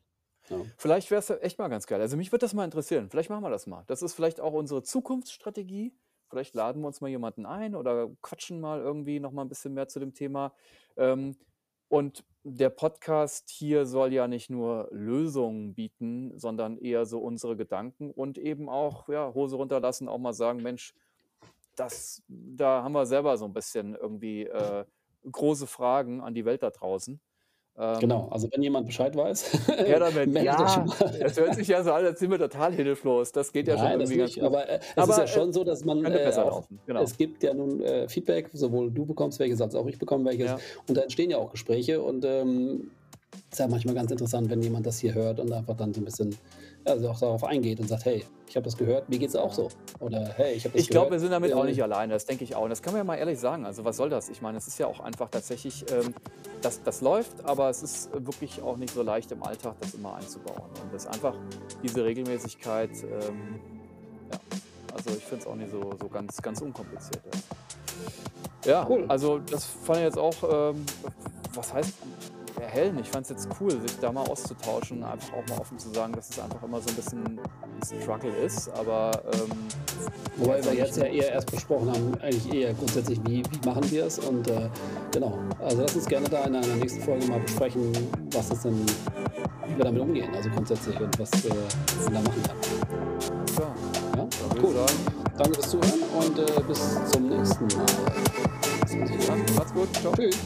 Ja. Vielleicht wäre es echt mal ganz geil. Also, mich würde das mal interessieren. Vielleicht machen wir das mal. Das ist vielleicht auch unsere Zukunftsstrategie. Vielleicht laden wir uns mal jemanden ein oder quatschen mal irgendwie noch mal 'n bisschen mehr zu dem Thema. Ähm, und der Podcast hier soll ja nicht nur Lösungen bieten, sondern eher so unsere Gedanken und eben auch, ja, Hose runterlassen, auch mal sagen: „Mensch, das da haben wir selber so ein bisschen irgendwie, äh, große Fragen an die Welt da draußen.“ Genau, ähm also wenn jemand Bescheid weiß, her damit. Ja, das hört sich ja so an, als sind wir total hilflos. Das geht ja schon Nein, das irgendwie ganz nicht, gut. aber, äh, es ist ja Aber, schon so, dass man, äh, besser auch genau. es gibt ja nun, äh, Feedback, sowohl du bekommst welches als auch ich bekomme welches Ja. und da entstehen ja auch Gespräche und, ähm, ist ja manchmal ganz interessant, wenn jemand das hier hört und einfach dann so 'n bisschen, also auch darauf eingeht und sagt: „Hey, ich habe das gehört, mir geht's auch so.“ Oder: „Hey, ich habe das Ich glaube, wir sind damit auch äh“ nicht alleine, das denke ich auch. Und das kann man ja mal ehrlich sagen. Also, was soll das? Ich meine, es ist ja auch einfach tatsächlich, ähm das das läuft, aber es ist wirklich auch nicht so leicht im Alltag, das immer einzubauen. Und das einfach diese Regelmäßigkeit, ähm ja, also, ich finde es auch nicht so so ganz ganz unkompliziert, ja. Ja, Cool. also, das fand ich jetzt auch, ähm was heißt erhellend? Ich fand es jetzt cool, sich da mal auszutauschen, einfach auch mal offen zu sagen, dass es einfach immer so 'n bisschen 'n Struggle ist, aber, ähm, Wobei wir jetzt ja eher erst besprochen haben, eigentlich eher grundsätzlich, wie wie machen wir es und, äh, genau. Also, lass uns gerne da in einer nächsten Folge mal besprechen, was das denn wie wir damit umgehen, also grundsätzlich und was, äh, man da machen kann. Ja, würde cool. Danke fürs Zuhören und, äh, bis zum nächsten Mal. Macht's gut. Tschau. Tschüss.